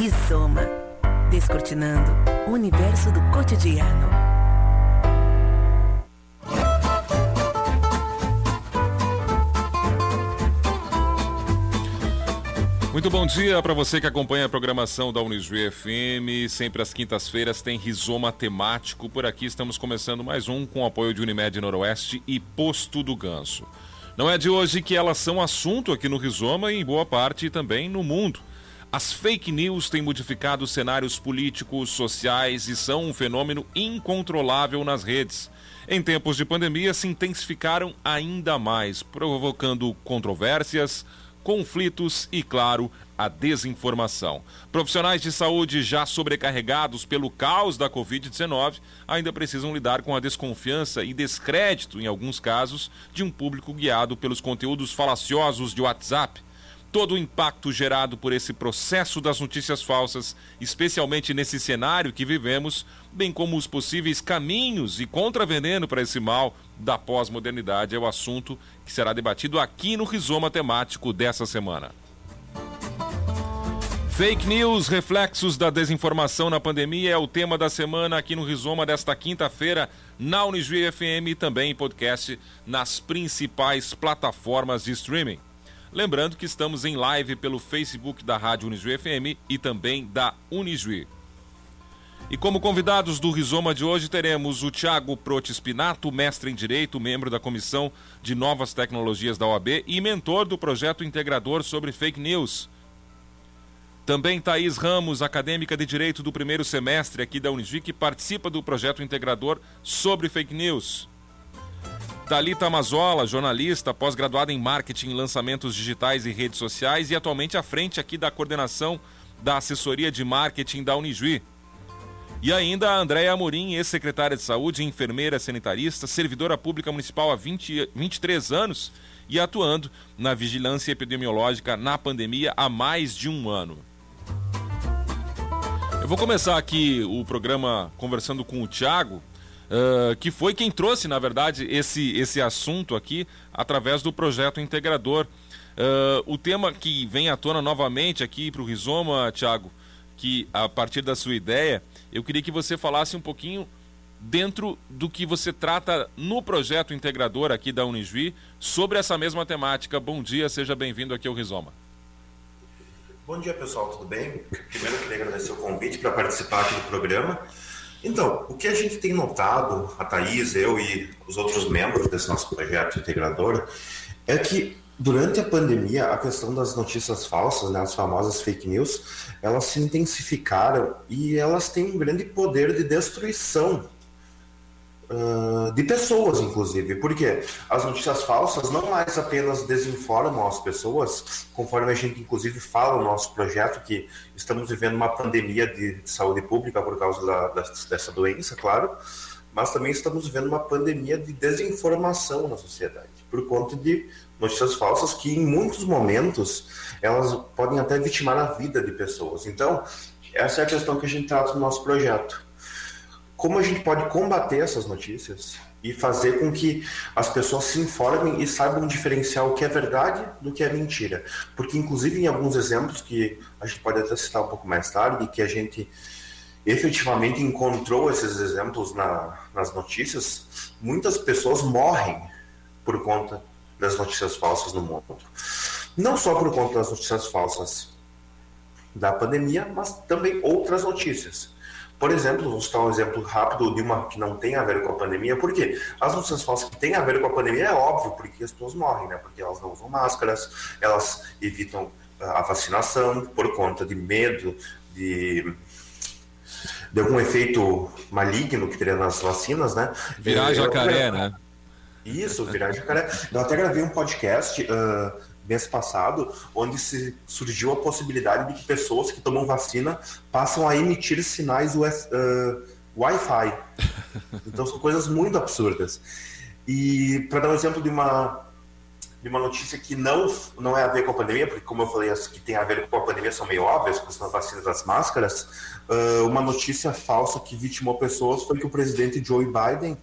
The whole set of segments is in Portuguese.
Rizoma. Descortinando o universo do cotidiano. Muito bom dia para você que acompanha a programação da Unisue FM. Sempre às quintas-feiras tem Rizoma temático. Por aqui estamos começando mais um com apoio de Unimed Noroeste e Posto do Ganso. Não é de hoje que elas são assunto aqui no Rizoma e em boa parte também no mundo. As fake news têm modificado cenários políticos, sociais e são um fenômeno incontrolável nas redes. Em tempos de pandemia, se intensificaram ainda mais, provocando controvérsias, conflitos e, claro, a desinformação. Profissionais de saúde já sobrecarregados pelo caos da Covid-19 ainda precisam lidar com a desconfiança e descrédito, em alguns casos, de um público guiado pelos conteúdos falaciosos de WhatsApp todo o impacto gerado por esse processo das notícias falsas, especialmente nesse cenário que vivemos, bem como os possíveis caminhos e contraveneno para esse mal da pós-modernidade, é o assunto que será debatido aqui no Rizoma Temático dessa semana. Fake news, reflexos da desinformação na pandemia é o tema da semana aqui no Rizoma desta quinta-feira na Unisui FM e também em podcast nas principais plataformas de streaming. Lembrando que estamos em live pelo Facebook da Rádio Unijuí FM e também da Unijuí. E como convidados do Rizoma de hoje teremos o Tiago Prote Spinato, mestre em Direito, membro da Comissão de Novas Tecnologias da OAB e mentor do projeto integrador sobre fake news. Também Thaís Ramos, acadêmica de Direito do primeiro semestre aqui da Unijuí, que participa do projeto integrador sobre fake news. Dalita Mazola, jornalista, pós-graduada em marketing, lançamentos digitais e redes sociais e atualmente à frente aqui da coordenação da assessoria de marketing da Unijuí. E ainda a Andréia Amorim, ex-secretária de saúde, enfermeira sanitarista, servidora pública municipal há 20, 23 anos e atuando na vigilância epidemiológica na pandemia há mais de um ano. Eu vou começar aqui o programa conversando com o Tiago, uh, que foi quem trouxe, na verdade, esse, esse assunto aqui através do projeto integrador. Uh, o tema que vem à tona novamente aqui para o Rizoma, Tiago, que a partir da sua ideia, eu queria que você falasse um pouquinho dentro do que você trata no projeto integrador aqui da Unijuí sobre essa mesma temática. Bom dia, seja bem-vindo aqui ao Rizoma. Bom dia, pessoal, tudo bem? Primeiro, eu queria agradecer o convite para participar aqui do programa. Então, o que a gente tem notado, a Thaís, eu e os outros membros desse nosso projeto integrador, é que durante a pandemia, a questão das notícias falsas, né, as famosas fake news, elas se intensificaram e elas têm um grande poder de destruição uh, de pessoas, inclusive. Porque as notícias falsas não mais apenas desinformam as pessoas, conforme a gente, inclusive, fala no nosso projeto, que estamos vivendo uma pandemia de, de saúde pública por causa da, da, dessa doença, claro, mas também estamos vivendo uma pandemia de desinformação na sociedade, por conta de notícias falsas que, em muitos momentos, elas podem até vitimar a vida de pessoas. Então, essa é a questão que a gente trata no nosso projeto como a gente pode combater essas notícias e fazer com que as pessoas se informem e saibam diferenciar o que é verdade do que é mentira. Porque, inclusive, em alguns exemplos que a gente pode até citar um pouco mais tarde, que a gente efetivamente encontrou esses exemplos na, nas notícias, muitas pessoas morrem por conta das notícias falsas no mundo. Não só por conta das notícias falsas da pandemia, mas também outras notícias. Por exemplo, vou citar um exemplo rápido de uma que não tem a ver com a pandemia. Por quê? As notícias falsas que têm a ver com a pandemia é óbvio, porque as pessoas morrem, né? Porque elas não usam máscaras, elas evitam ah, a vacinação por conta de medo de de algum efeito maligno que teria nas vacinas, né? Virar jacaré, né? Isso, virar jacaré. Eu até gravei um podcast uh, mês passado, onde se surgiu a possibilidade de que pessoas que tomam vacina passam a emitir sinais uh, Wi-Fi. Então são coisas muito absurdas. E para dar um exemplo de uma de uma notícia que não não é a ver com a pandemia, porque como eu falei, as que tem a ver com a pandemia são meio óbvias, com as vacinas das máscaras. Uh, uma notícia falsa que vitimou pessoas foi que o presidente Joe Biden,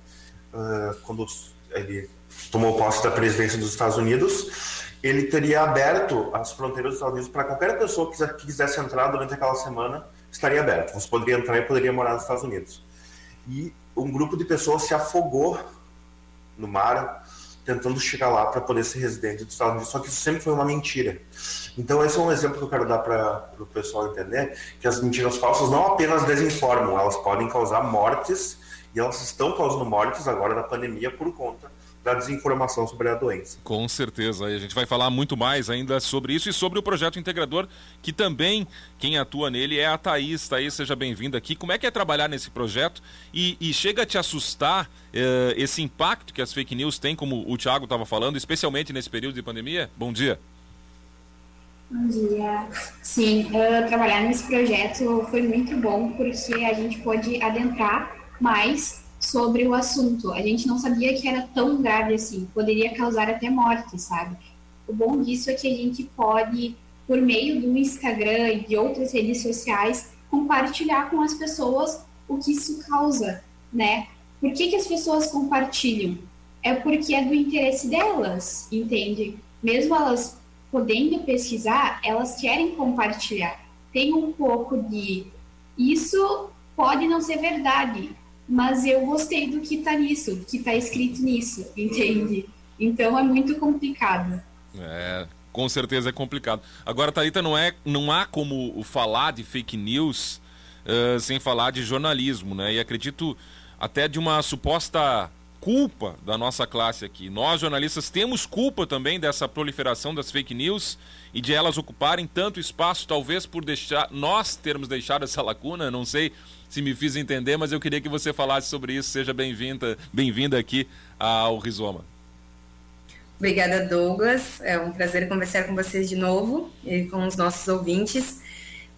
uh, quando ele tomou posse da presidência dos Estados Unidos, ele teria aberto as fronteiras dos Estados Unidos para qualquer pessoa que quisesse entrar durante aquela semana, estaria aberto. Você poderia entrar e poderia morar nos Estados Unidos. E um grupo de pessoas se afogou no mar tentando chegar lá para poder ser residente dos Estados Unidos, só que isso sempre foi uma mentira. Então esse é um exemplo que eu quero dar para o pessoal entender que as mentiras falsas não apenas desinformam, elas podem causar mortes e elas estão causando mortes agora na pandemia por conta da desinformação sobre a doença. Com certeza, a gente vai falar muito mais ainda sobre isso e sobre o projeto integrador, que também quem atua nele é a Thaís. Thaís, seja bem-vinda aqui. Como é que é trabalhar nesse projeto? E, e chega a te assustar eh, esse impacto que as fake news têm, como o Thiago estava falando, especialmente nesse período de pandemia? Bom dia. Bom dia. Sim, uh, trabalhar nesse projeto foi muito bom porque a gente pôde adentrar mais sobre o assunto. A gente não sabia que era tão grave assim, poderia causar até morte, sabe? O bom disso é que a gente pode, por meio do Instagram e de outras redes sociais, compartilhar com as pessoas o que isso causa, né? Por que, que as pessoas compartilham? É porque é do interesse delas, entende? Mesmo elas podendo pesquisar, elas querem compartilhar. Tem um pouco de isso pode não ser verdade, mas eu gostei do que está nisso, do que está escrito nisso, entende? Então é muito complicado. É, com certeza é complicado. Agora, Thalita, não, é, não há como falar de fake news uh, sem falar de jornalismo, né? E acredito até de uma suposta culpa da nossa classe aqui. Nós, jornalistas, temos culpa também dessa proliferação das fake news e de elas ocuparem tanto espaço, talvez por deixar nós termos deixado essa lacuna, não sei se me fiz entender, mas eu queria que você falasse sobre isso. Seja bem-vinda, bem-vinda aqui ao Rizoma. Obrigada, Douglas. É um prazer conversar com vocês de novo e com os nossos ouvintes.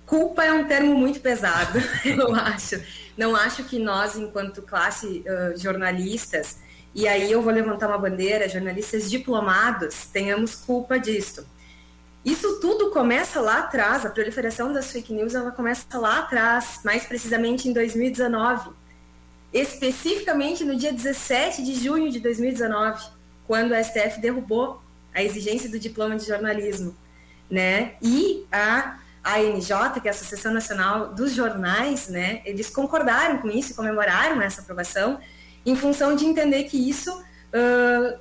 Culpa é um termo muito pesado, eu acho. Não acho que nós, enquanto classe uh, jornalistas, e aí eu vou levantar uma bandeira, jornalistas diplomados, tenhamos culpa disso. Isso tudo começa lá atrás, a proliferação das fake news ela começa lá atrás, mais precisamente em 2019. Especificamente no dia 17 de junho de 2019, quando a STF derrubou a exigência do diploma de jornalismo, né? E a ANJ, que é a Associação Nacional dos Jornais, né, eles concordaram com isso, comemoraram essa aprovação, em função de entender que isso uh,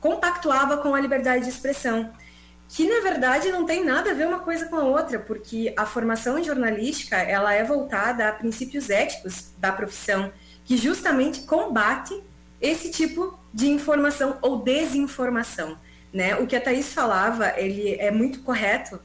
compactuava com a liberdade de expressão que na verdade não tem nada a ver uma coisa com a outra, porque a formação em jornalística ela é voltada a princípios éticos da profissão, que justamente combate esse tipo de informação ou desinformação, né? O que a Thaís falava, ele é muito correto,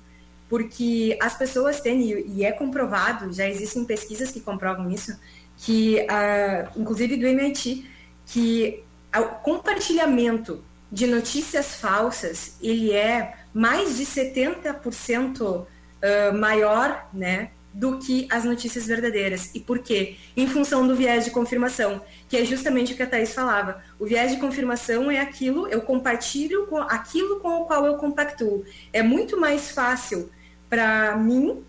porque as pessoas têm, e é comprovado, já existem pesquisas que comprovam isso, que, uh, inclusive do MIT, que o compartilhamento de notícias falsas, ele é mais de 70% uh, maior, né, do que as notícias verdadeiras. E por quê? Em função do viés de confirmação, que é justamente o que a Thais falava. O viés de confirmação é aquilo, eu compartilho com aquilo com o qual eu compactuo. É muito mais fácil para mim,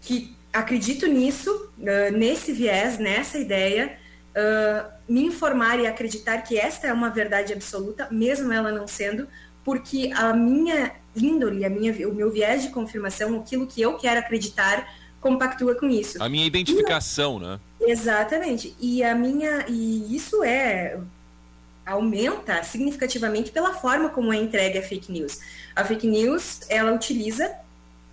que acredito nisso, uh, nesse viés, nessa ideia, uh, me informar e acreditar que esta é uma verdade absoluta, mesmo ela não sendo, porque a minha índole, a minha, o meu viés de confirmação, aquilo que eu quero acreditar, compactua com isso. A minha identificação, né? Exatamente. E a minha e isso é aumenta significativamente pela forma como é entregue a fake news. A fake news, ela utiliza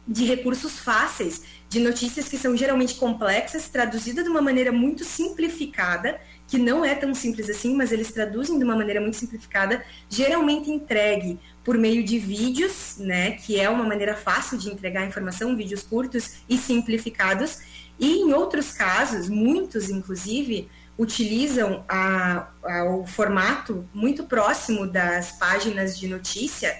de recursos fáceis, de notícias que são geralmente complexas, traduzidas de uma maneira muito simplificada que não é tão simples assim, mas eles traduzem de uma maneira muito simplificada, geralmente entregue por meio de vídeos, né, que é uma maneira fácil de entregar informação, vídeos curtos e simplificados. E em outros casos, muitos inclusive, utilizam a, a, o formato muito próximo das páginas de notícia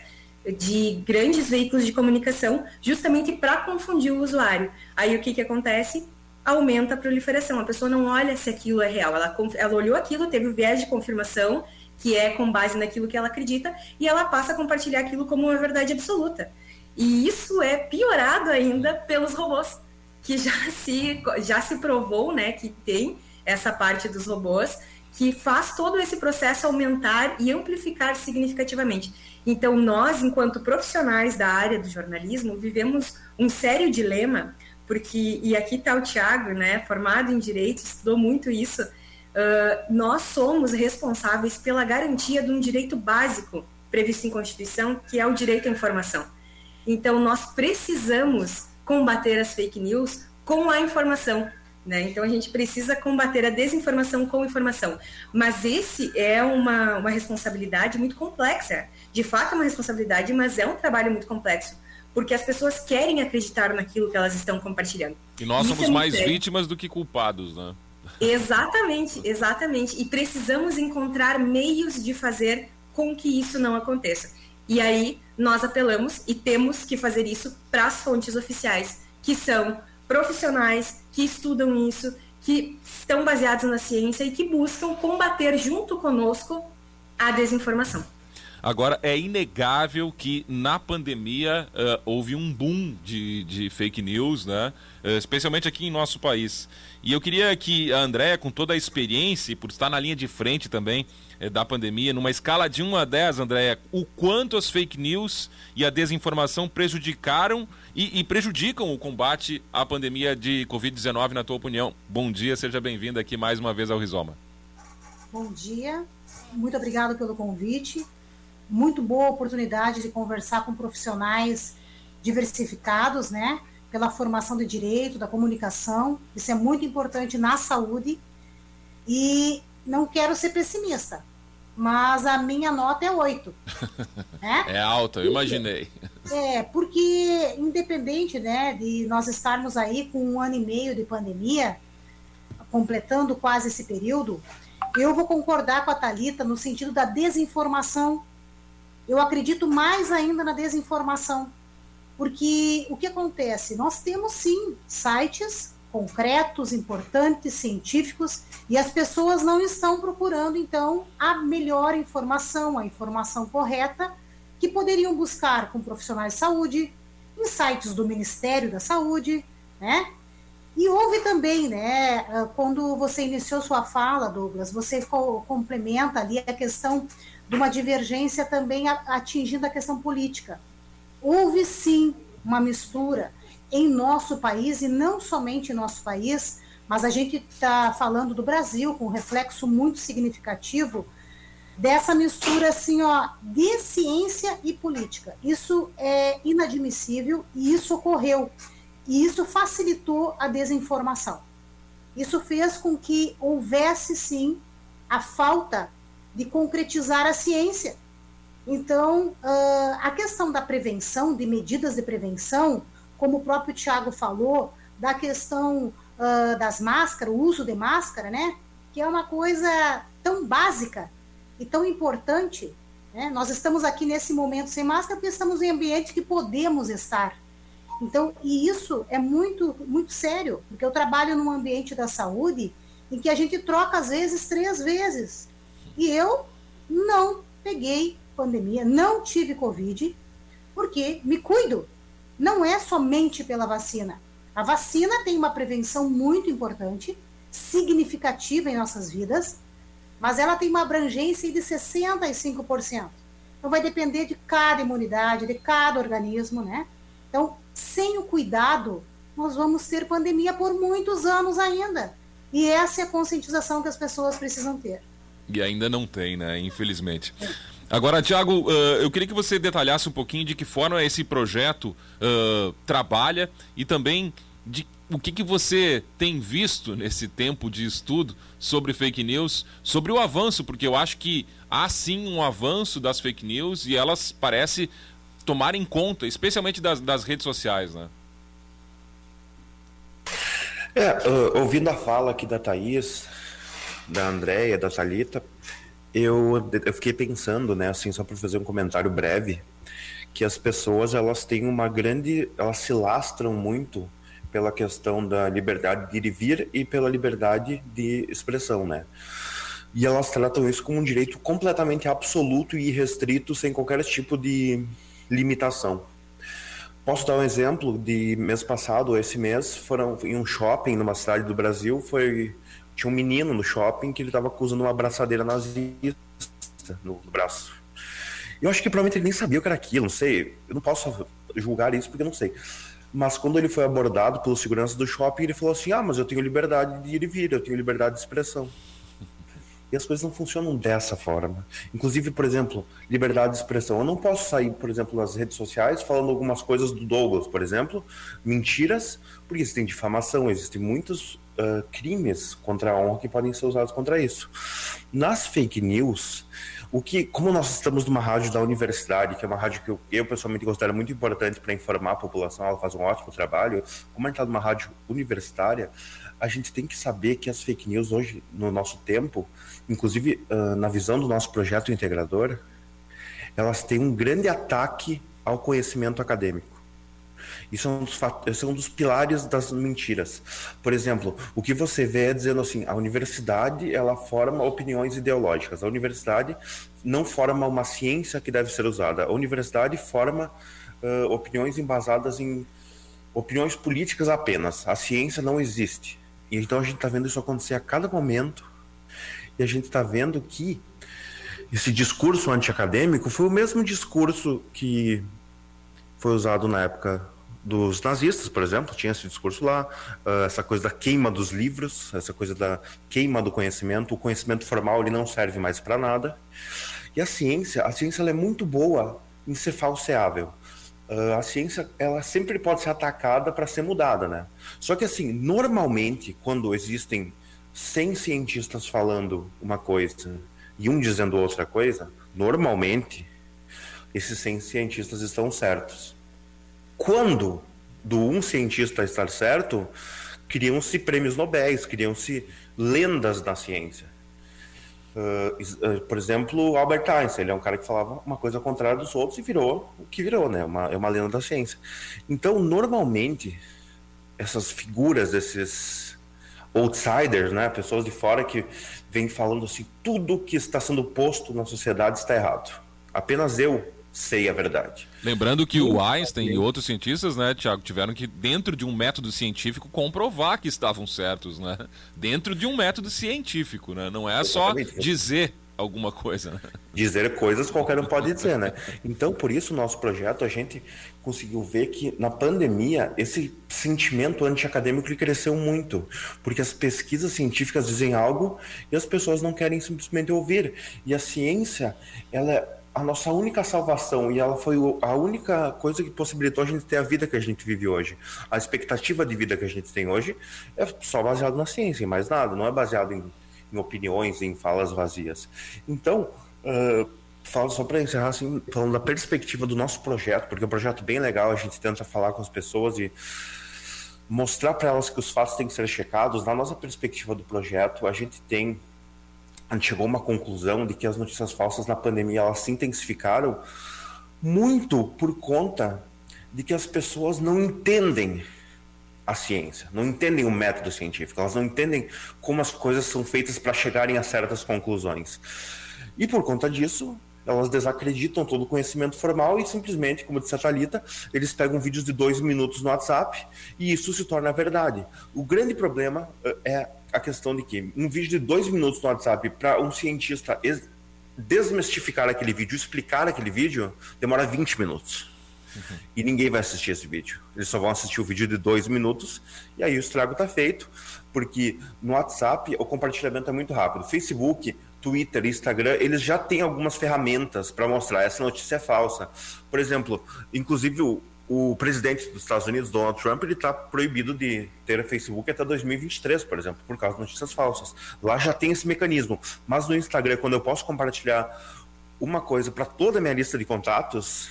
de grandes veículos de comunicação, justamente para confundir o usuário. Aí o que, que acontece? Aumenta a proliferação. A pessoa não olha se aquilo é real. Ela, ela olhou aquilo, teve o viés de confirmação, que é com base naquilo que ela acredita, e ela passa a compartilhar aquilo como uma verdade absoluta. E isso é piorado ainda pelos robôs, que já se, já se provou né, que tem essa parte dos robôs que faz todo esse processo aumentar e amplificar significativamente. Então, nós, enquanto profissionais da área do jornalismo, vivemos um sério dilema, porque, e aqui está o Tiago, né, formado em Direito, estudou muito isso, uh, nós somos responsáveis pela garantia de um direito básico previsto em Constituição, que é o direito à informação. Então, nós precisamos combater as fake news com a informação. Né? Então, a gente precisa combater a desinformação com informação. Mas esse é uma, uma responsabilidade muito complexa. De fato, é uma responsabilidade, mas é um trabalho muito complexo. Porque as pessoas querem acreditar naquilo que elas estão compartilhando. E nós Isso somos é mais sério. vítimas do que culpados, né? Exatamente, exatamente. E precisamos encontrar meios de fazer com que isso não aconteça. E aí nós apelamos e temos que fazer isso para as fontes oficiais, que são profissionais que estudam isso, que estão baseados na ciência e que buscam combater junto conosco a desinformação. Agora, é inegável que na pandemia uh, houve um boom de, de fake news, né? Uh, especialmente aqui em nosso país. E eu queria que a Andréa, com toda a experiência, por estar na linha de frente também uh, da pandemia, numa escala de 1 a 10, Andréa, o quanto as fake news e a desinformação prejudicaram e, e prejudicam o combate à pandemia de Covid-19, na tua opinião. Bom dia, seja bem-vinda aqui mais uma vez ao Rizoma. Bom dia, muito obrigado pelo convite muito boa oportunidade de conversar com profissionais diversificados, né? Pela formação de direito, da comunicação. Isso é muito importante na saúde. E não quero ser pessimista, mas a minha nota é 8. né? É alta, eu imaginei. É, porque independente né, de nós estarmos aí com um ano e meio de pandemia, completando quase esse período, eu vou concordar com a Talita no sentido da desinformação eu acredito mais ainda na desinformação, porque o que acontece? Nós temos sim sites concretos, importantes, científicos, e as pessoas não estão procurando então a melhor informação, a informação correta que poderiam buscar com profissionais de saúde, em sites do Ministério da Saúde, né? E houve também, né, ah, quando você iniciou sua fala, Douglas, você complementa ali a questão de uma divergência também atingindo a questão política. Houve sim uma mistura em nosso país, e não somente em nosso país, mas a gente está falando do Brasil, com um reflexo muito significativo dessa mistura assim, ó, de ciência e política. Isso é inadmissível e isso ocorreu. E isso facilitou a desinformação. Isso fez com que houvesse sim a falta de concretizar a ciência. Então, uh, a questão da prevenção, de medidas de prevenção, como o próprio Tiago falou, da questão uh, das máscaras, o uso de máscara, né? Que é uma coisa tão básica e tão importante. Né? Nós estamos aqui nesse momento sem máscara porque estamos em ambiente que podemos estar. Então, e isso é muito, muito sério, porque eu trabalho num ambiente da saúde em que a gente troca às vezes três vezes e eu não peguei pandemia, não tive Covid, porque me cuido. Não é somente pela vacina. A vacina tem uma prevenção muito importante, significativa em nossas vidas, mas ela tem uma abrangência de 65%. Então vai depender de cada imunidade, de cada organismo, né? Então, sem o cuidado, nós vamos ter pandemia por muitos anos ainda. E essa é a conscientização que as pessoas precisam ter. E ainda não tem, né? Infelizmente. Agora, Tiago, uh, eu queria que você detalhasse um pouquinho de que forma esse projeto uh, trabalha e também de o que, que você tem visto nesse tempo de estudo sobre fake news, sobre o avanço, porque eu acho que há sim um avanço das fake news e elas parecem tomar em conta, especialmente das, das redes sociais, né? É, uh, ouvindo a fala aqui da Thaís, da Andréia, da Thalita, eu, eu fiquei pensando, né, assim, só para fazer um comentário breve, que as pessoas, elas têm uma grande, elas se lastram muito pela questão da liberdade de ir e vir e pela liberdade de expressão, né? E elas tratam isso como um direito completamente absoluto e irrestrito, sem qualquer tipo de limitação. Posso dar um exemplo de mês passado, esse mês, foram em um shopping numa cidade do Brasil, foi tinha um menino no shopping que ele estava acusando uma abraçadeira nazista no braço. Eu acho que provavelmente ele nem sabia o que era aquilo, não sei. Eu não posso julgar isso porque eu não sei. Mas quando ele foi abordado pelos seguranças do shopping, ele falou assim: Ah, mas eu tenho liberdade de ir e vir, eu tenho liberdade de expressão. E as coisas não funcionam dessa forma. Inclusive, por exemplo, liberdade de expressão. Eu não posso sair, por exemplo, nas redes sociais falando algumas coisas do Douglas, por exemplo, mentiras, porque existem difamação, existem muitos uh, crimes contra a honra que podem ser usados contra isso. Nas fake news, o que, como nós estamos numa rádio da universidade, que é uma rádio que eu, eu pessoalmente considero muito importante para informar a população, ela faz um ótimo trabalho. Como a gente está numa rádio universitária, a gente tem que saber que as fake news hoje, no nosso tempo, inclusive uh, na visão do nosso projeto integrador, elas têm um grande ataque ao conhecimento acadêmico. Isso é um dos, esse é um dos pilares das mentiras. Por exemplo, o que você vê é dizendo assim, a universidade ela forma opiniões ideológicas. A universidade não forma uma ciência que deve ser usada. A universidade forma uh, opiniões embasadas em opiniões políticas apenas. A ciência não existe. E então a gente está vendo isso acontecer a cada momento. E a gente está vendo que esse discurso antiacadêmico foi o mesmo discurso que foi usado na época dos nazistas, por exemplo, tinha esse discurso lá, uh, essa coisa da queima dos livros, essa coisa da queima do conhecimento, o conhecimento formal ele não serve mais para nada. E a ciência, a ciência é muito boa em ser falseável. Uh, a ciência ela sempre pode ser atacada para ser mudada, né? Só que assim, normalmente quando existem 100 cientistas falando uma coisa e um dizendo outra coisa, normalmente esses 100 cientistas estão certos quando do um cientista estar certo, criam-se prêmios Nobel, criam-se lendas da ciência. Uh, uh, por exemplo, Albert Einstein, ele é um cara que falava uma coisa contrária dos outros e virou o que virou, né? Uma, é uma lenda da ciência. Então, normalmente, essas figuras, esses outsiders, né? Pessoas de fora que vêm falando assim, tudo que está sendo posto na sociedade está errado. Apenas eu sei a verdade. Lembrando que o Einstein e outros cientistas, né, Tiago, tiveram que, dentro de um método científico, comprovar que estavam certos, né? Dentro de um método científico, né? Não é só dizer alguma coisa. Né? Dizer coisas qualquer um pode dizer, né? Então, por isso, nosso projeto, a gente conseguiu ver que na pandemia esse sentimento antiacadêmico cresceu muito, porque as pesquisas científicas dizem algo e as pessoas não querem simplesmente ouvir. E a ciência, ela é a nossa única salvação e ela foi a única coisa que possibilitou a gente ter a vida que a gente vive hoje. A expectativa de vida que a gente tem hoje é só baseado na ciência, em mais nada, não é baseado em, em opiniões, em falas vazias. Então, uh, falo só para encerrar assim, falando da perspectiva do nosso projeto, porque é um projeto bem legal, a gente tenta falar com as pessoas e mostrar para elas que os fatos têm que ser checados. Na nossa perspectiva do projeto, a gente tem a gente chegou a uma conclusão de que as notícias falsas na pandemia elas se intensificaram muito por conta de que as pessoas não entendem a ciência, não entendem o método científico, elas não entendem como as coisas são feitas para chegarem a certas conclusões. E por conta disso, elas desacreditam todo o conhecimento formal e simplesmente, como disse a Thalita, eles pegam vídeos de dois minutos no WhatsApp e isso se torna verdade. O grande problema eh, é a questão de que um vídeo de dois minutos no WhatsApp para um cientista desmistificar aquele vídeo, explicar aquele vídeo, demora 20 minutos. Uhum. E ninguém vai assistir esse vídeo. Eles só vão assistir o vídeo de dois minutos e aí o estrago está feito, porque no WhatsApp o compartilhamento é muito rápido. Facebook, Twitter, Instagram, eles já têm algumas ferramentas para mostrar essa notícia é falsa. Por exemplo, inclusive o, o presidente dos Estados Unidos, Donald Trump, ele está proibido de ter Facebook até 2023, por exemplo, por causa de notícias falsas. Lá já tem esse mecanismo. Mas no Instagram, quando eu posso compartilhar uma coisa para toda a minha lista de contatos,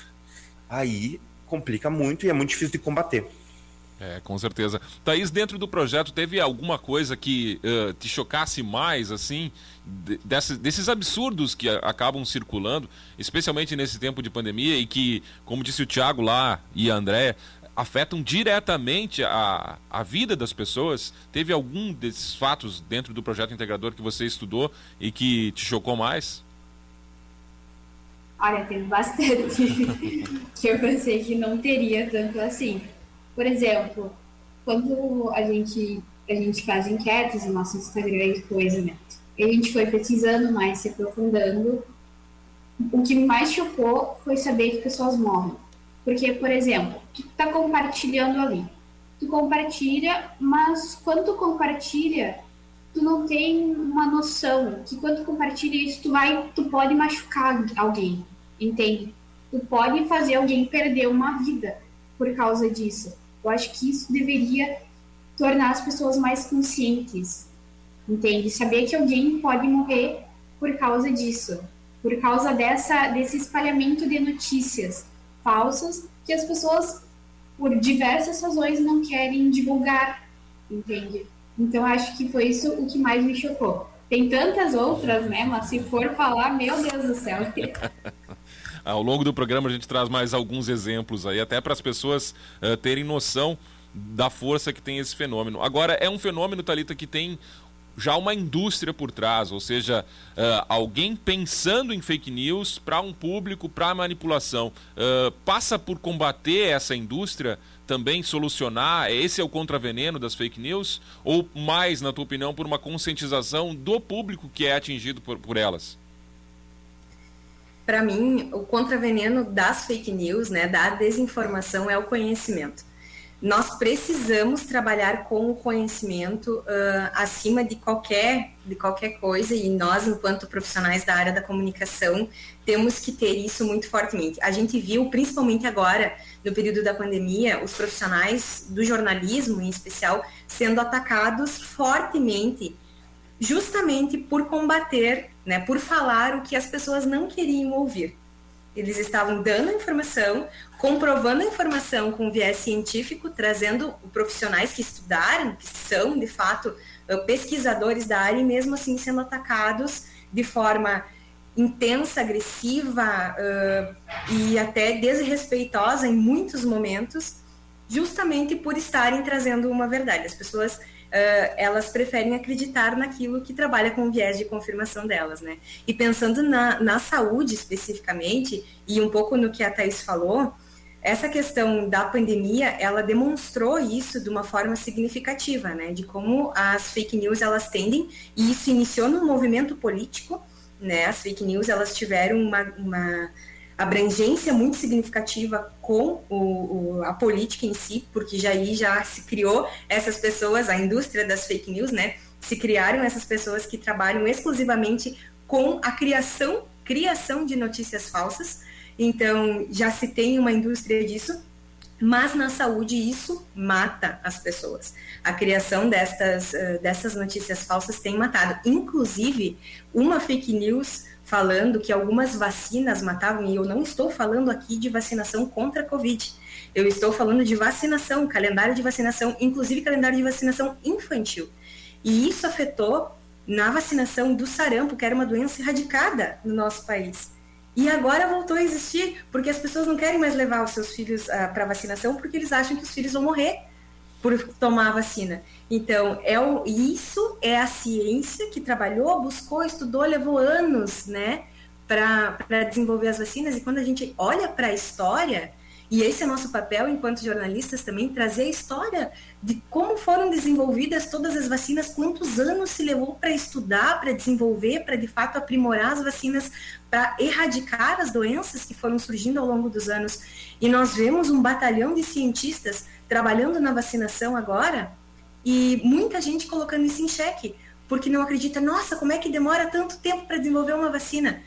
aí complica muito e é muito difícil de combater. É, com certeza. Thaís, dentro do projeto, teve alguma coisa que uh, te chocasse mais, assim, desses, absurdos que acabam circulando, especialmente nesse tempo de pandemia e que, como disse o Tiago lá e a Andréia, afetam diretamente a, a vida das pessoas? Teve algum desses fatos dentro do projeto integrador que você estudou e que te chocou mais? Olha, teve bastante que eu pensei que não teria tanto assim. Por exemplo, quando a gente a gente faz enquetes no nosso Instagram e coisa, né? A gente foi pesquisando mais, se aprofundando. O que mais chocou foi saber que pessoas morrem. Porque, por exemplo, tu tá compartilhando ali. Tu compartilha, mas quando tu compartilha, tu não tem uma noção que quando tu compartilha isso, tu vai, tu pode machucar alguém, entende? Tu pode fazer alguém perder uma vida por causa disso. Eu acho que isso deveria tornar as pessoas mais conscientes, entende? Saber que alguém pode morrer por causa disso, por causa dessa desse espalhamento de notícias falsas que as pessoas por diversas razões não querem divulgar, entende? Então acho que foi isso o que mais me chocou. Tem tantas outras, né? Mas se for falar, meu Deus do céu. Ao longo do programa a gente traz mais alguns exemplos aí, até para as pessoas uh, terem noção da força que tem esse fenômeno. Agora, é um fenômeno, Talita, que tem já uma indústria por trás, ou seja, uh, alguém pensando em fake news para um público, para manipulação. Uh, passa por combater essa indústria, também solucionar? Esse é o contraveneno das fake news? Ou mais, na tua opinião, por uma conscientização do público que é atingido por, por elas? Para mim, o contraveneno das fake news, né, da desinformação, é o conhecimento nós precisamos trabalhar com o conhecimento uh, acima de qualquer, de qualquer coisa, e nós, enquanto profissionais da área da comunicação, temos que ter isso muito fortemente. A gente viu, principalmente agora, no período da pandemia, os profissionais do jornalismo, em especial, sendo atacados fortemente, justamente por combater, né, por falar o que as pessoas não queriam ouvir. Eles estavam dando a informação, comprovando a informação com viés científico, trazendo profissionais que estudaram, que são, de fato, pesquisadores da área, e mesmo assim sendo atacados de forma intensa, agressiva uh, e até desrespeitosa em muitos momentos, justamente por estarem trazendo uma verdade. As pessoas uh, elas preferem acreditar naquilo que trabalha com o viés de confirmação delas, né? E pensando na, na saúde especificamente, e um pouco no que a Thais falou, essa questão da pandemia, ela demonstrou isso de uma forma significativa, né? De como as fake news, elas tendem, e isso iniciou num movimento político, né? As fake news, elas tiveram uma, uma abrangência muito significativa com o, o, a política em si, porque já aí já se criou essas pessoas, a indústria das fake news, né? Se criaram essas pessoas que trabalham exclusivamente com a criação, criação de notícias falsas. Então, já se tem uma indústria disso, mas na saúde isso mata as pessoas. A criação destas, dessas notícias falsas tem matado. Inclusive, uma fake news falando que algumas vacinas matavam, e eu não estou falando aqui de vacinação contra a Covid. Eu estou falando de vacinação, calendário de vacinação, inclusive calendário de vacinação infantil. E isso afetou na vacinação do sarampo, que era uma doença erradicada no nosso país. E agora voltou a existir, porque as pessoas não querem mais levar os seus filhos ah, para vacinação, porque eles acham que os filhos vão morrer por tomar a vacina. Então, é o, isso é a ciência que trabalhou, buscou, estudou, levou anos, né, para desenvolver as vacinas. E quando a gente olha para a história, e esse é nosso papel enquanto jornalistas também, trazer a história de como foram desenvolvidas todas as vacinas, quantos anos se levou para estudar, para desenvolver, para de fato aprimorar as vacinas, para erradicar as doenças que foram surgindo ao longo dos anos. E nós vemos um batalhão de cientistas trabalhando na vacinação agora e muita gente colocando isso em xeque, porque não acredita, nossa, como é que demora tanto tempo para desenvolver uma vacina?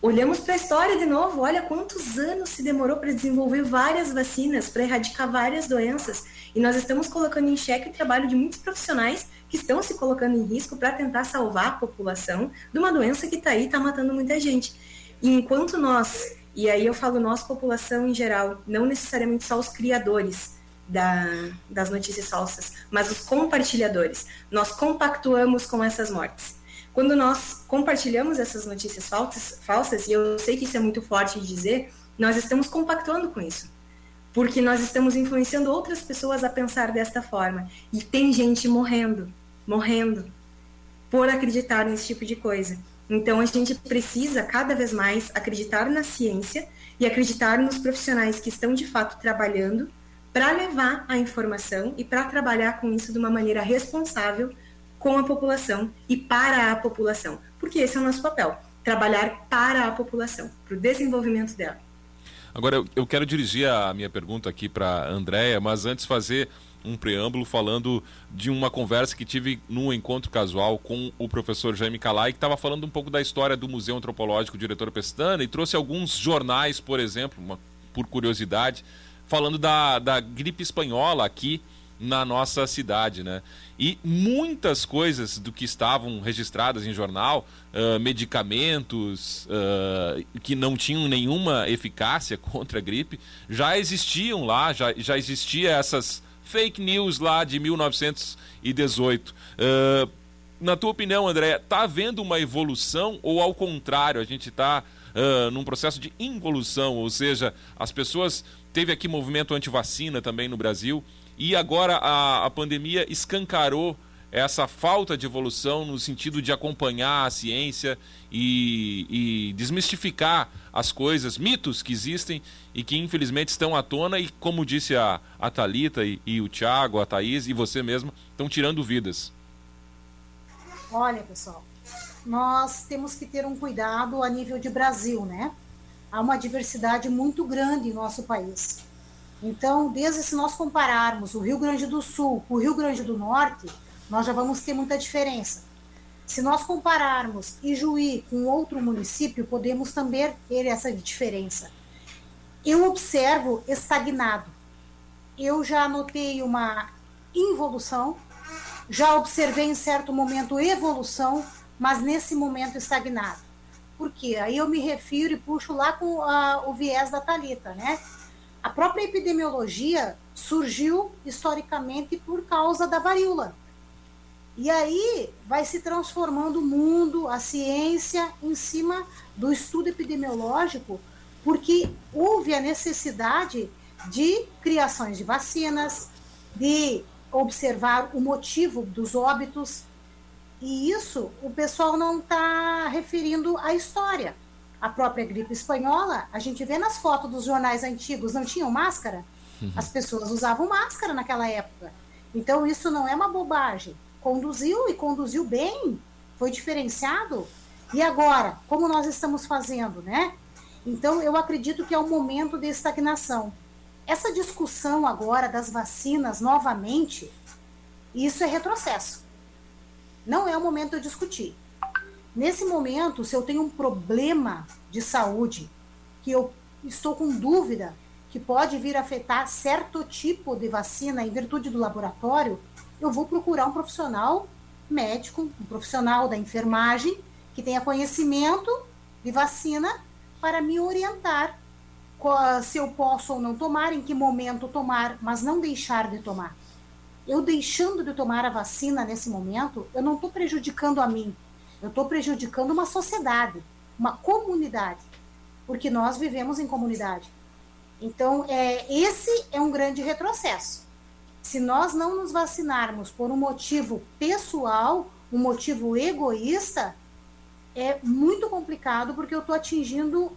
Olhamos para a história de novo, olha quantos anos se demorou para desenvolver várias vacinas, para erradicar várias doenças. E nós estamos colocando em xeque o trabalho de muitos profissionais que estão se colocando em risco para tentar salvar a população de uma doença que está aí, está matando muita gente. E enquanto nós, e aí eu falo nós, população em geral, não necessariamente só os criadores, da, das notícias falsas, mas os compartilhadores. Nós compactuamos com essas mortes. Quando nós compartilhamos essas notícias falsas, falsas, e eu sei que isso é muito forte de dizer, nós estamos compactuando com isso. Porque nós estamos influenciando outras pessoas a pensar desta forma. E tem gente morrendo, morrendo, por acreditar nesse tipo de coisa. Então a gente precisa cada vez mais acreditar na ciência e acreditar nos profissionais que estão de fato trabalhando para levar a informação e para trabalhar com isso de uma maneira responsável com a população e para a população, porque esse é o nosso papel, trabalhar para a população, para o desenvolvimento dela. Agora, eu, quero dirigir a minha pergunta aqui para a Andréia, mas antes fazer um preâmbulo falando de uma conversa que tive num encontro casual com o professor Jaime Calai, que estava falando um pouco da história do Museu Antropológico Diretor Pestana e trouxe alguns jornais, por exemplo, uma, por curiosidade, falando da, da gripe espanhola aqui na nossa cidade, né? E muitas coisas do que estavam registradas em jornal, uh, medicamentos uh, que não tinham nenhuma eficácia contra a gripe, já existiam lá, já, já existia essas fake news lá de 1918. Uh, na tua opinião, André, está havendo uma evolução ou ao contrário, a gente está num processo de involução, ou seja, as pessoas teve aqui movimento anti-vacina também no Brasil e agora a, a pandemia escancarou essa falta de evolução no sentido de acompanhar a ciência e, e, desmistificar as coisas, mitos que existem e que infelizmente estão à tona e, como disse a, a Thalita e, e o Tiago, a Thaís e você mesmo, estão tirando vidas. Olha, pessoal, nós temos que ter um cuidado a nível de Brasil, né? Há uma diversidade muito grande em nosso país. Então, desde se nós compararmos o Rio Grande do Sul com o Rio Grande do Norte, nós já vamos ter muita diferença. Se nós compararmos Ijuí com outro município, podemos também ter essa diferença. Eu observo estagnado. Eu já notei uma involução, já observei em certo momento evolução, mas nesse momento estagnado. Por quê? Aí eu me refiro e puxo lá com a, o viés da Talita, né? A própria epidemiologia surgiu historicamente por causa da varíola. E aí vai se transformando o mundo, a ciência, em cima do estudo epidemiológico, porque houve a necessidade de criações de vacinas, de observar o motivo dos óbitos. E isso o pessoal não está referindo à história. A própria gripe espanhola, a gente vê nas fotos dos jornais antigos, não tinham máscara? Uhum. As pessoas usavam máscara naquela época. Então, isso não é uma bobagem conduziu e conduziu bem, foi diferenciado. E agora, como nós estamos fazendo, né? Então, eu acredito que é um momento de estagnação. Essa discussão agora das vacinas novamente, isso é retrocesso. Não é o momento de discutir. Nesse momento, se eu tenho um problema de saúde, que eu estou com dúvida que pode vir a afetar certo tipo de vacina em virtude do laboratório, eu vou procurar um profissional médico, um profissional da enfermagem, que tenha conhecimento de vacina para me orientar se eu posso ou não tomar, em que momento tomar, mas não deixar de tomar. Eu deixando de tomar a vacina nesse momento, eu não estou prejudicando a mim, eu estou prejudicando uma sociedade, uma comunidade, porque nós vivemos em comunidade. Então, é, esse é um grande retrocesso. Se nós não nos vacinarmos por um motivo pessoal, um motivo egoísta, é muito complicado porque eu estou atingindo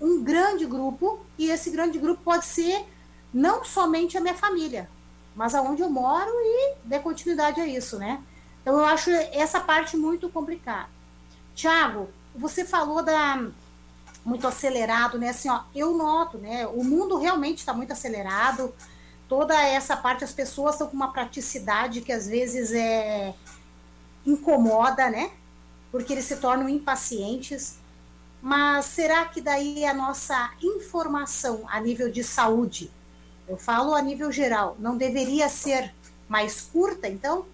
um grande grupo e esse grande grupo pode ser não somente a minha família, mas aonde eu moro e dê continuidade a isso, né? Então eu acho essa parte muito complicada. Tiago, você falou da muito acelerado, né? Assim, ó, eu noto, né? O mundo realmente está muito acelerado toda essa parte as pessoas estão com uma praticidade que às vezes é incomoda, né? Porque eles se tornam impacientes. Mas será que daí a nossa informação a nível de saúde, eu falo a nível geral, não deveria ser mais curta, então,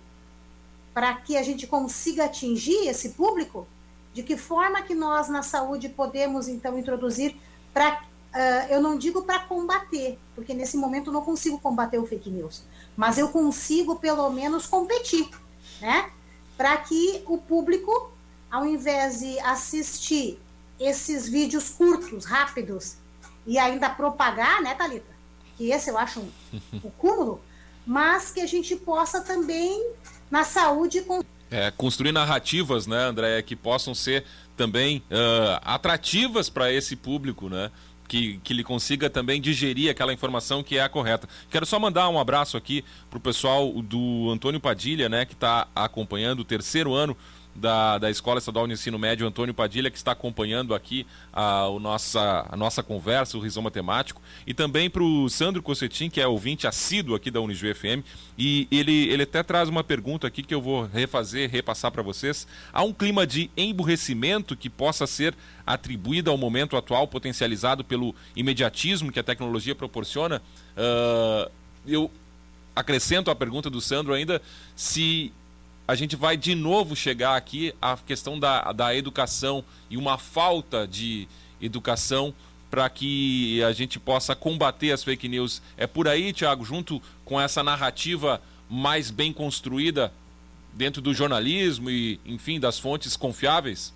para que a gente consiga atingir esse público? De que forma que nós na saúde podemos então introduzir para uh, eu não digo para combater, porque nesse momento eu não consigo combater o fake news, mas eu consigo pelo menos competir, né? Para que o público, ao invés de assistir esses vídeos curtos, rápidos, e ainda propagar, né, Thalita? Que esse eu acho um, cúmulo, mas que a gente possa também, na saúde, é, construir narrativas, né, André, que possam ser também uh, atrativas para esse público, né? que, que ele consiga também digerir aquela informação que é a correta. Quero só mandar um abraço aqui pro pessoal do Antônio Padilha, né, que está acompanhando o terceiro ano da, da Escola Estadual de Ensino Médio, Antônio Padilha, que está acompanhando aqui a, o nossa, a nossa conversa, o Rizoma Temático, e também para o Sandro Cossetin, que é ouvinte assíduo aqui da Unijuí FM, e ele, ele até traz uma pergunta aqui que eu vou refazer, repassar para vocês. Há um clima de emburrecimento que possa ser atribuído ao momento atual, potencializado pelo imediatismo que a tecnologia proporciona? Uh, eu acrescento a pergunta do Sandro ainda se a gente vai de novo chegar aqui à questão da, da educação e uma falta de educação para que a gente possa combater as fake news. É por aí, Tiago, junto com essa narrativa mais bem construída dentro do jornalismo e, enfim, das fontes confiáveis?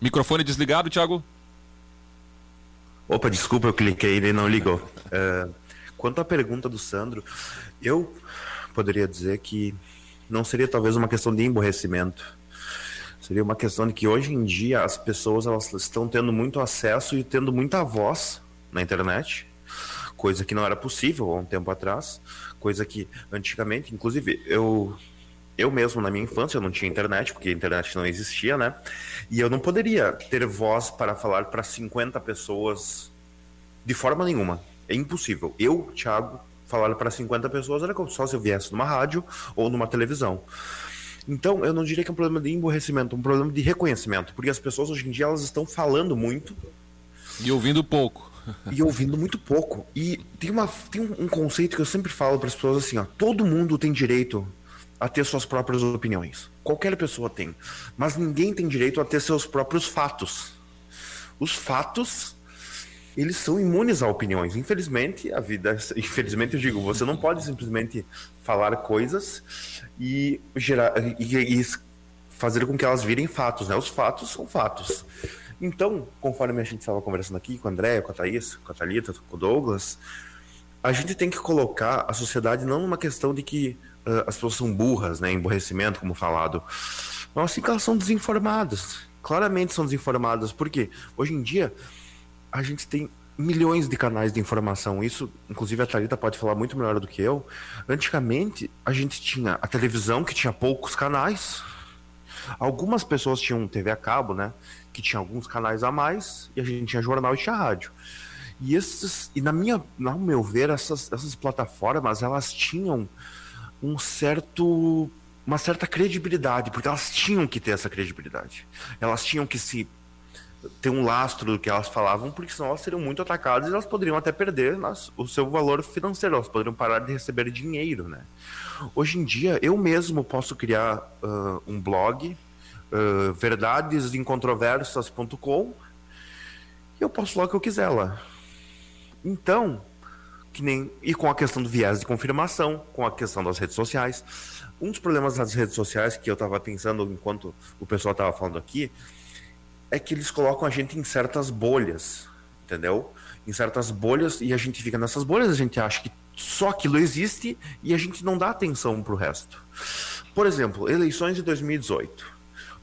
Microfone desligado, Tiago? Opa, desculpa, eu cliquei e não ligou. Uh, Quanto à pergunta do Sandro, eu poderia dizer que não seria talvez uma questão de emborrecimento. Seria uma questão de que hoje em dia as pessoas elas estão tendo muito acesso e tendo muita voz na internet, coisa que não era possível há um tempo atrás, coisa que antigamente, inclusive, eu eu mesmo na minha infância eu não tinha internet, porque a internet não existia, né? E eu não poderia ter voz para falar para 50 pessoas de forma nenhuma. É impossível. Eu, Thiago, falar para 50 pessoas era só se eu viesse numa rádio ou numa televisão. Então, eu não diria que é um problema de emborrecimento, é um problema de reconhecimento, porque as pessoas hoje em dia elas estão falando muito e ouvindo pouco. e ouvindo muito pouco. E tem, uma, tem um, conceito que eu sempre falo para as pessoas assim, ó, todo mundo tem direito a ter suas próprias opiniões. Qualquer pessoa tem, mas ninguém tem direito a ter seus próprios fatos. Os fatos eles são imunes a opiniões. Infelizmente, a vida. Infelizmente, eu digo, você não pode simplesmente falar coisas e gerar e, e fazer com que elas virem fatos, né? Os fatos são fatos. Então, conforme a gente estava conversando aqui com a André, com a Thaís, com a Thalita, com o Douglas, a gente tem que colocar a sociedade não numa questão de que uh, as pessoas são burras, né? Emborrecimento, como falado. Mas sim que elas são desinformadas. Claramente são desinformadas. Porque hoje em dia a gente tem milhões de canais de informação. Isso, inclusive, a Thalita pode falar muito melhor do que eu. Antigamente, a gente tinha a televisão, que tinha poucos canais. Algumas pessoas tinham TV a cabo, né? Que tinha alguns canais a mais. E a gente tinha jornal e tinha rádio. E, esses, e na minha, no meu ver, essas, essas plataformas, elas tinham um certo uma certa credibilidade, porque elas tinham que ter essa credibilidade. Elas tinham que se ter um lastro do que elas falavam, porque senão elas seriam muito atacadas e elas poderiam até perder nas, o seu valor financeiro, elas poderiam parar de receber dinheiro, né? Hoje em dia, eu mesmo posso criar uh, um blog, uh, verdadesincontroversas.com, e eu posso falar o que eu quiser lá. Então, que nem e com a questão do viés de confirmação, com a questão das redes sociais. Um dos problemas das redes sociais que eu estava pensando enquanto o pessoal estava falando aqui é que eles colocam a gente em certas bolhas, entendeu? Em certas bolhas e a gente fica nessas bolhas, a gente acha que só aquilo existe e a gente não dá atenção para o resto. Por exemplo, eleições de 2018.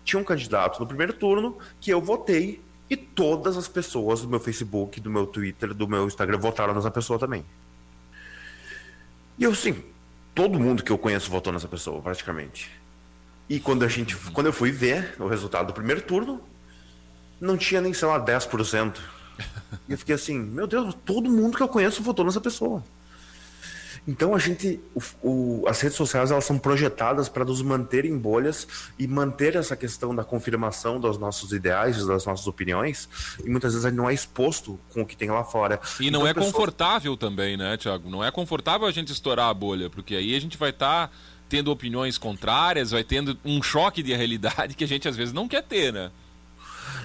Tinha um candidato no primeiro turno que eu votei e todas as pessoas do meu Facebook, do meu Twitter, do meu Instagram votaram nessa pessoa também. E eu, sim, todo mundo que eu conheço votou nessa pessoa, praticamente. E quando a gente, quando eu fui ver o resultado do primeiro turno, não tinha nem, sei lá, 10%. E eu fiquei assim, meu Deus, todo mundo que eu conheço votou nessa pessoa. Então a gente, o, o, as redes sociais elas são projetadas para nos manter em bolhas e manter essa questão da confirmação dos nossos ideais, das nossas opiniões. E muitas vezes a gente não é exposto com o que tem lá fora. E não então, é pessoas... confortável também, né, Tiago? Não é confortável a gente estourar a bolha, porque aí a gente vai estar tá tendo opiniões contrárias, vai tendo um choque de realidade que a gente às vezes não quer ter, né?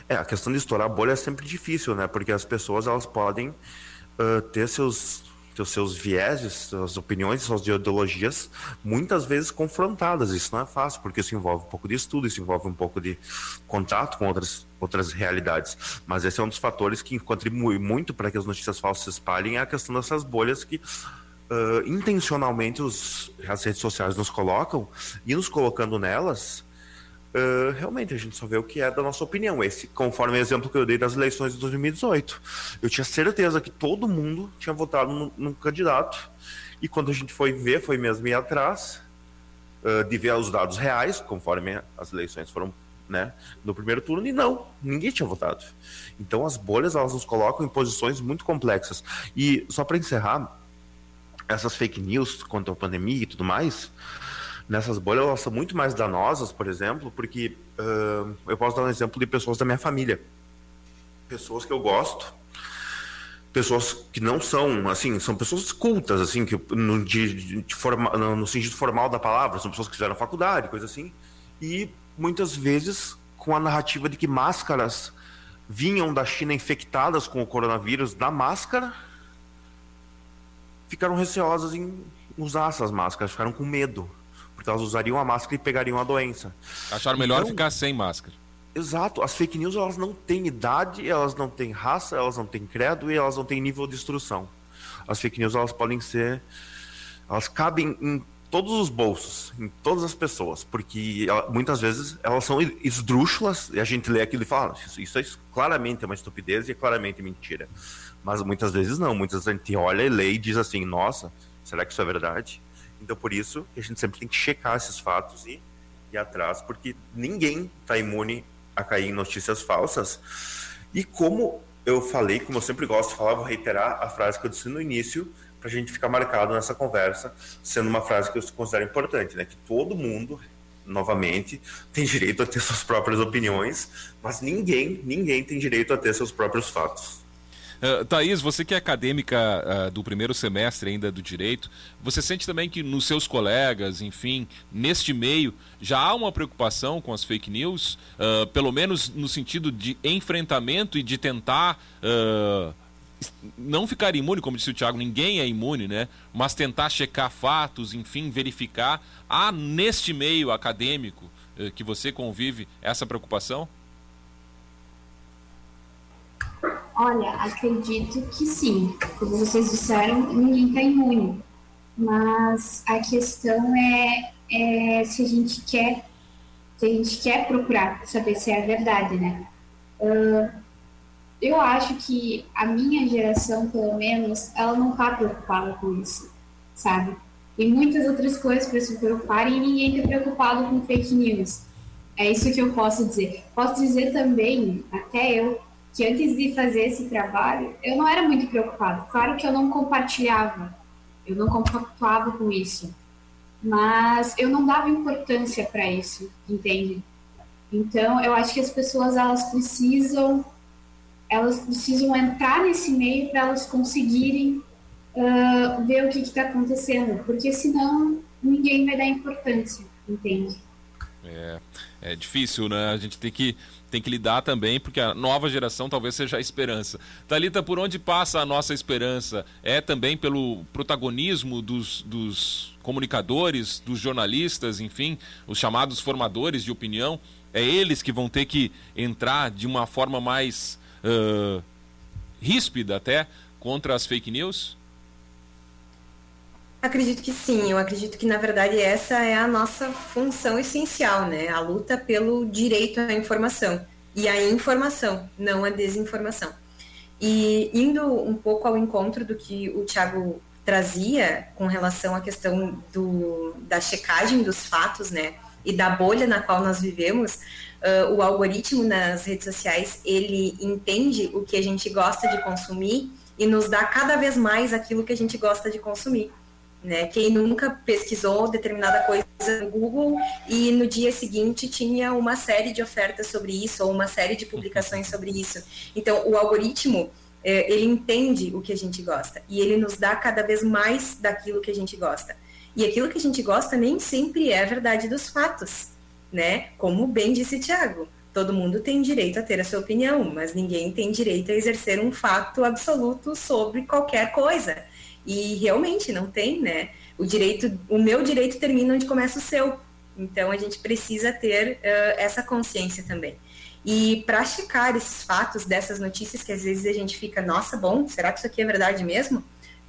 É, a questão de estourar bolha é sempre difícil, né? Porque as pessoas elas podem uh, ter seus, ter seus vieses, suas opiniões, suas ideologias muitas vezes confrontadas. Isso não é fácil, porque isso envolve um pouco de estudo, isso envolve um pouco de contato com outras, outras realidades. Mas esse é um dos fatores que contribui muito para que as notícias falsas se espalhem, é a questão dessas bolhas que uh, intencionalmente os, as redes sociais nos colocam e nos colocando nelas uh, realmente a gente só vê o que é da nossa opinião. Esse, conforme o exemplo que eu dei das eleições de 2018. Eu tinha certeza que todo mundo tinha votado no candidato. E quando a gente foi ver, foi mesmo ir atrás uh, de ver os dados reais, conforme as eleições foram né, no primeiro turno, e não, ninguém tinha votado. Então as bolhas elas nos colocam em posições muito complexas. E só para encerrar, essas fake news contra a pandemia e tudo mais, nessas bolhas elas são muito mais danosas, por exemplo, porque uh, eu posso dar um exemplo de pessoas da minha família. Pessoas que eu gosto, pessoas que não são, assim, são pessoas cultas, assim, que no, de, de forma, no, sentido formal da palavra, são pessoas que fizeram faculdade, coisa assim, e muitas vezes com a narrativa de que máscaras vinham da China infectadas com o coronavírus da máscara, ficaram receosas em usar essas máscaras, ficaram com medo porque elas usariam a máscara e pegariam a doença. Acharam melhor então, ficar sem máscara. Exato, as fake news elas não têm idade, elas não têm raça, elas não têm credo e elas não têm nível de instrução. As fake news elas podem ser, elas cabem em todos os bolsos, em todas as pessoas, porque muitas vezes elas são esdrúxulas e a gente lê aquilo e fala, isso, isso é claramente é uma estupidez e é claramente mentira. Mas muitas vezes não, muitas vezes a gente olha e lê e diz assim, nossa, será que isso é verdade? Então, por isso a gente sempre tem que checar esses fatos e ir atrás, porque ninguém está imune a cair em notícias falsas. E como eu falei, como eu sempre gosto de falar, vou reiterar a frase que eu disse no início, para a gente ficar marcado nessa conversa, sendo uma frase que eu considero importante, né? Que todo mundo, novamente, tem direito a ter suas próprias opiniões, mas ninguém, ninguém tem direito a ter seus próprios fatos. Uh, Thaís, você que é acadêmica uh, do primeiro semestre ainda do direito, você sente também que nos seus colegas, enfim, neste meio, já há uma preocupação com as fake news, uh, pelo menos no sentido de enfrentamento e de tentar não ficar imune, como disse o Thiago, ninguém é imune, né? Mas tentar checar fatos, enfim, verificar. Há neste meio acadêmico que você convive essa preocupação? Olha, acredito que sim. Como vocês disseram, ninguém está imune. Mas a questão é, é, se a gente quer se a gente quer procurar saber se é verdade, né? Uh, eu acho que a minha geração, pelo menos, ela não está preocupada com isso, sabe? Tem muitas outras coisas para se preocupar e ninguém está preocupado com fake news. É isso que eu posso dizer. Posso dizer também, até eu, que antes de fazer esse trabalho, eu não era muito preocupado. Claro que eu não compartilhava, eu não compactuava com isso, mas eu não dava importância para isso, entende? Então, eu acho que as pessoas elas precisam elas precisam entrar nesse meio para elas conseguirem uh, ver o que está acontecendo, porque senão ninguém vai dar importância, entende? É, é difícil, né? A gente tem que tem que lidar também, porque a nova geração talvez seja a esperança. Talita, por onde passa a nossa esperança? É também pelo protagonismo dos, dos comunicadores, dos jornalistas, enfim, os chamados formadores de opinião. É eles que vão ter que entrar de uma forma mais uh, ríspida até contra as fake news? Acredito que sim, eu acredito que na verdade essa é a nossa função essencial, né? A luta pelo direito à informação e a informação, não a desinformação. E indo um pouco ao encontro do que o Tiago trazia com relação à questão do, da checagem dos fatos, né? E da bolha na qual nós vivemos, uh, o algoritmo nas redes sociais ele entende o que a gente gosta de consumir e nos dá cada vez mais aquilo que a gente gosta de consumir. Né? Quem nunca pesquisou determinada coisa no Google e no dia seguinte tinha uma série de ofertas sobre isso ou uma série de publicações sobre isso. Então, o algoritmo é, ele entende o que a gente gosta e ele nos dá cada vez mais daquilo que a gente gosta. E aquilo que a gente gosta nem sempre é a verdade dos fatos, né? Como bem disse Tiago, todo mundo tem direito a ter a sua opinião, mas ninguém tem direito a exercer um fato absoluto sobre qualquer coisa. E realmente não tem, né? O direito, o meu direito termina onde começa o seu. Então a gente precisa ter uh, essa consciência também. E para checar esses fatos dessas notícias que às vezes a gente fica, nossa, bom, será que isso aqui é verdade mesmo?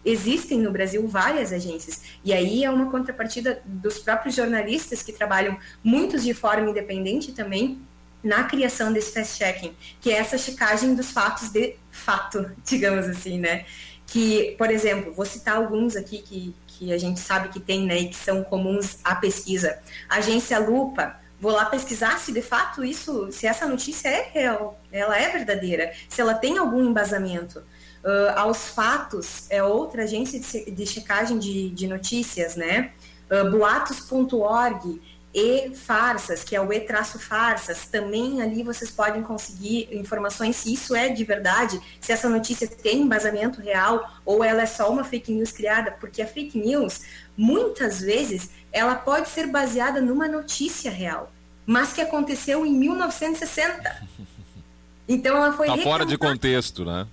existem no Brasil várias agências. E aí é uma contrapartida dos próprios jornalistas que trabalham, muitos de forma independente também, na criação desse fast-checking, que é essa checagem dos fatos de fato, digamos assim, né? Que, por exemplo, vou citar alguns aqui que, que a gente sabe que tem, né, e que são comuns à pesquisa. Agência Lupa, vou lá pesquisar se de fato isso, se essa notícia é real, ela é verdadeira, se ela tem algum embasamento. Uh, aos fatos é outra agência de, de checagem de, de notícias, né? Uh, boatos.org e farsas, que é o e-farsas, também ali vocês podem conseguir informações se isso é de verdade, se essa notícia tem embasamento real ou ela é só uma fake news criada, porque a fake news, muitas vezes, ela pode ser baseada numa notícia real, mas que aconteceu em 1960. Então ela foi tá fora de contexto, né?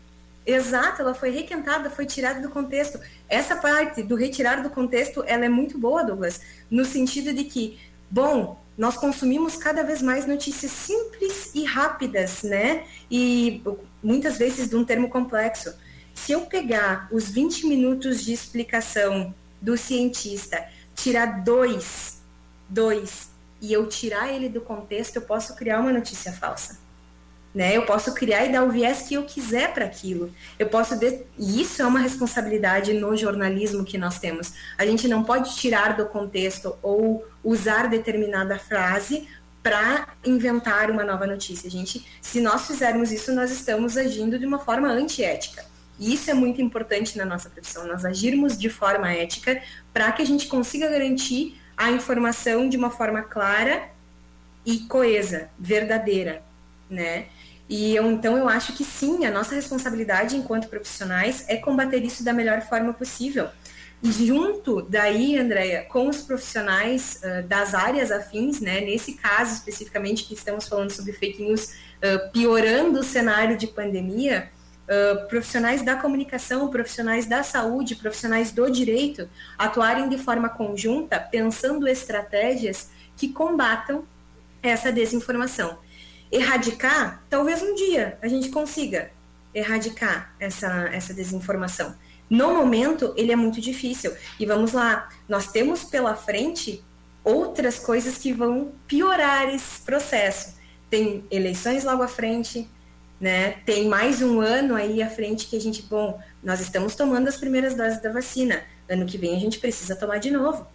Exato, ela foi requentada, foi tirada do contexto. Essa parte do retirar do contexto, ela é muito boa, Douglas, no sentido de que Bom, nós consumimos cada vez mais notícias simples e rápidas, né? E muitas vezes de um termo complexo. Se eu pegar os 20 minutos de explicação do cientista, tirar dois, dois, e eu tirar ele do contexto, eu posso criar uma notícia falsa. Né? Eu posso criar e dar o viés que eu quiser para aquilo. Eu posso de... e isso é uma responsabilidade no jornalismo que nós temos. A gente não pode tirar do contexto ou usar determinada frase para inventar uma nova notícia. A gente, se nós fizermos isso, nós estamos agindo de uma forma antiética. E isso é muito importante na nossa profissão, nós agirmos de forma ética para que a gente consiga garantir a informação de uma forma clara e coesa, verdadeira, né? E eu, então eu acho que sim, a nossa responsabilidade enquanto profissionais é combater isso da melhor forma possível. E junto daí, Andréia, com os profissionais uh, das áreas afins, né, nesse caso especificamente que estamos falando sobre fake news, uh, piorando o cenário de pandemia, uh, profissionais da comunicação, profissionais da saúde, profissionais do direito, atuarem de forma conjunta, pensando estratégias que combatam essa desinformação erradicar, talvez um dia a gente consiga erradicar essa, essa desinformação. No momento, ele é muito difícil. E vamos lá, nós temos pela frente outras coisas que vão piorar esse processo. Tem eleições logo à frente, né? Tem mais um ano aí à frente que a gente, bom, nós estamos tomando as primeiras doses da vacina. Ano que vem a gente precisa tomar de novo.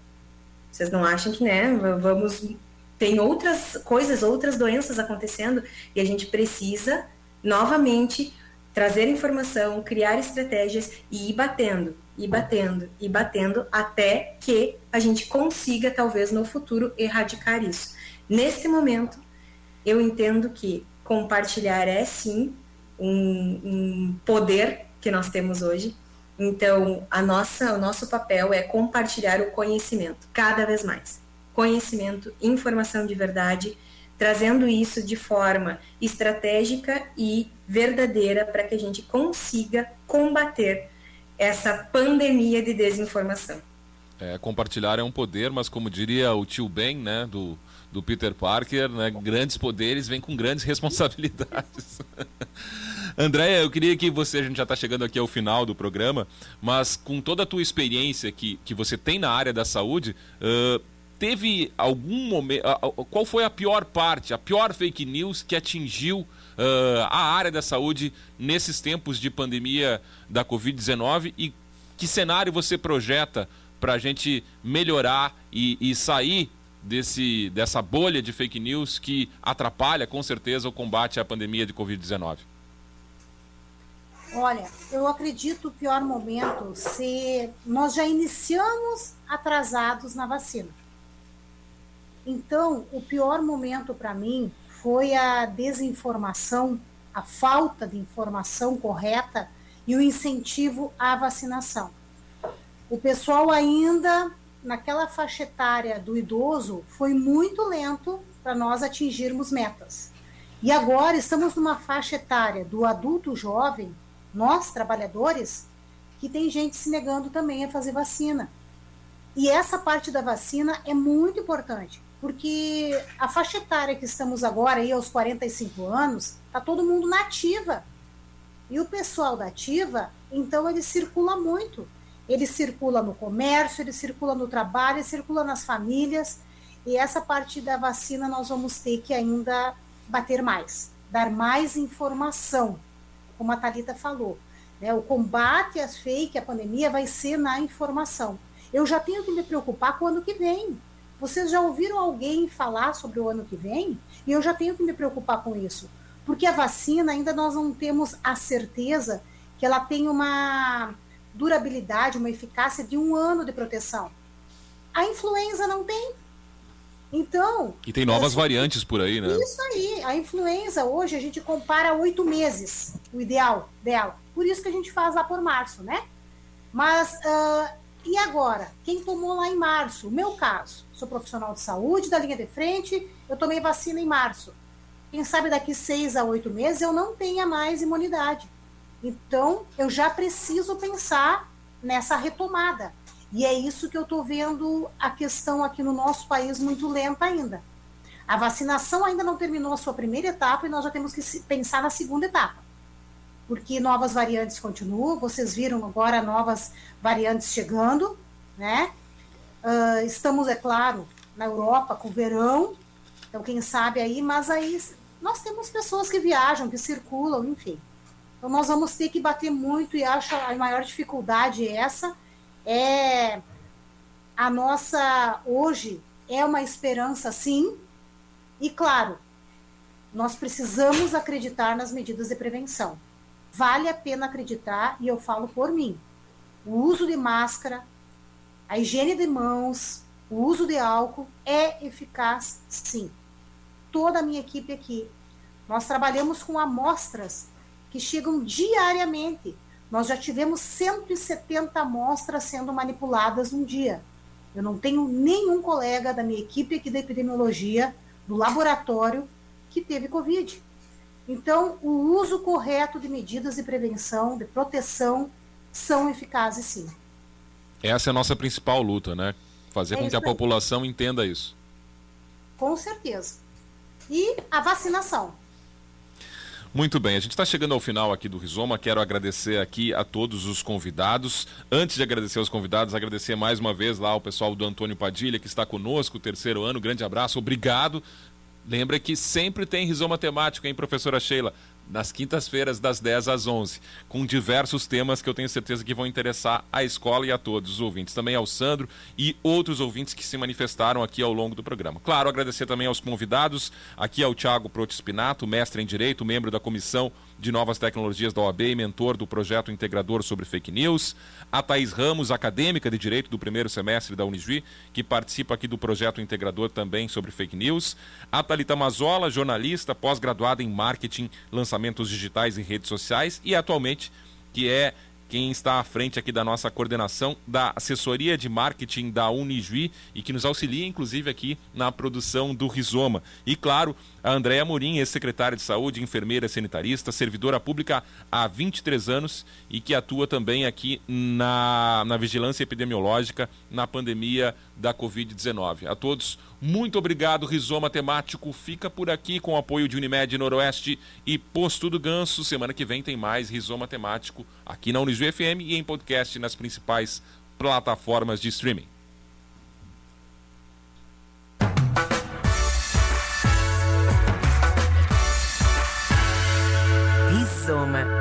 Vocês não acham que, né, vamos tem outras coisas, outras doenças acontecendo e a gente precisa novamente trazer informação, criar estratégias e ir batendo, e batendo, e batendo até que a gente consiga talvez no futuro erradicar isso. Neste momento, eu entendo que compartilhar é sim um, um poder que nós temos hoje. Então, a nossa, o nosso papel é compartilhar o conhecimento cada vez mais conhecimento, informação de verdade, trazendo isso de forma estratégica e verdadeira para que a gente consiga combater essa pandemia de desinformação. É, compartilhar é um poder, mas como diria o tio Ben, né, do, do Peter Parker, né, grandes poderes vêm com grandes responsabilidades. Andréia, eu queria que você, a gente já está chegando aqui ao final do programa, mas com toda a tua experiência que, que você tem na área da saúde, uh, teve algum momento. Qual foi a pior parte, a pior fake news que atingiu uh, a área da saúde nesses tempos de pandemia da Covid-19 e que cenário você projeta para a gente melhorar e, e, sair desse, dessa bolha de fake news que atrapalha com certeza o combate à pandemia de Covid-19? Olha, eu acredito o pior momento se nós já iniciamos atrasados na vacina. Então, o pior momento para mim foi a desinformação, a falta de informação correta e o incentivo à vacinação. O pessoal ainda naquela faixa etária do idoso foi muito lento para nós atingirmos metas. E agora estamos numa faixa etária do adulto jovem, nós trabalhadores, que tem gente se negando também a fazer vacina. E essa parte da vacina é muito importante, porque a faixa etária que estamos agora, aí aos 45 anos, está todo mundo na ativa. E o pessoal da ativa, então, ele circula muito. ele circula no comércio, ele circula no trabalho, ele circula nas famílias. E essa parte da vacina nós vamos ter que ainda bater mais, dar mais informação, como a Thalita falou. Né? O combate às fake, a pandemia, vai ser na informação. Eu já tenho que me preocupar com o ano que vem. Vocês já ouviram alguém falar sobre o ano que vem? E eu já tenho que me preocupar com isso. Porque a vacina ainda nós não temos a certeza que ela tem uma durabilidade, uma eficácia de um ano de proteção. A influenza não tem. Então. E tem novas variantes por aí, né? Isso aí. A influenza hoje a gente compara oito meses, o ideal dela. Por isso que a gente faz lá por março, né? Mas uh, e agora? Quem tomou lá em março? O meu caso. Sou profissional de saúde da linha de frente, eu tomei vacina em março. Quem sabe daqui seis a oito meses eu não tenha mais imunidade. Então, eu já preciso pensar nessa retomada. E é isso que eu estou vendo a questão aqui no nosso país muito lenta ainda. A vacinação ainda não terminou a sua primeira etapa e nós já temos que pensar na segunda etapa. Porque novas variantes continuam, vocês viram agora novas variantes chegando, né? Uh, estamos, é claro, na Europa com verão, então quem sabe aí, mas aí nós temos pessoas que viajam, que circulam, enfim. Então nós vamos ter que bater muito e acho a maior dificuldade essa é a nossa hoje é uma esperança sim. E claro, nós precisamos acreditar nas medidas de prevenção. Vale a pena acreditar e eu falo por mim. O uso de máscara, a higiene de mãos, o uso de álcool é eficaz sim. Toda a minha equipe aqui, nós trabalhamos com amostras que chegam diariamente. Nós já tivemos 170 amostras sendo manipuladas num dia. Eu não tenho nenhum colega da minha equipe aqui da epidemiologia, do laboratório, que teve Covid. Então, o uso correto de medidas de prevenção, de proteção, são eficazes sim. Essa é a nossa principal luta, né? Fazer é com que a população entenda isso. Com certeza. E a vacinação. Muito bem, a gente está chegando ao final aqui do Rizoma. Quero agradecer aqui a todos os convidados. Antes de agradecer aos convidados, agradecer mais uma vez lá ao pessoal do Antônio Padilha, que está conosco, o terceiro ano. Grande abraço, obrigado. Lembra que sempre tem Rizoma temático, hein, professora Sheila? nas quintas-feiras, das 10 às 11, com diversos temas que eu tenho certeza que vão interessar a escola e a todos os ouvintes. Também ao Sandro e outros ouvintes que se manifestaram aqui ao longo do programa. Claro, agradecer também aos convidados, aqui ao Tiago Protispinato, mestre em Direito, membro da Comissão de Novas Tecnologias da OAB e mentor do projeto integrador sobre fake news, a Thaís Ramos, acadêmica de Direito do primeiro semestre da Unijuí, que participa aqui do projeto integrador também sobre fake news, a Thalita Mazola, jornalista, pós-graduada em Marketing, Lançamentos Digitais e Redes Sociais. E atualmente que é quem está à frente aqui da nossa coordenação da assessoria de marketing da Unijuí e que nos auxilia, inclusive, aqui na produção do Rizoma. E, claro, a Andréa Morim, ex-secretária de Saúde, enfermeira sanitarista, servidora pública há 23 anos e que atua também aqui na, na vigilância epidemiológica na pandemia da Covid-19. A todos, muito obrigado. Rizoma Temático fica por aqui com o apoio de Unimed Noroeste e Posto do Ganso. Semana que vem tem mais Rizoma Temático aqui na Unisu FM e em podcast nas principais plataformas de streaming. Rizoma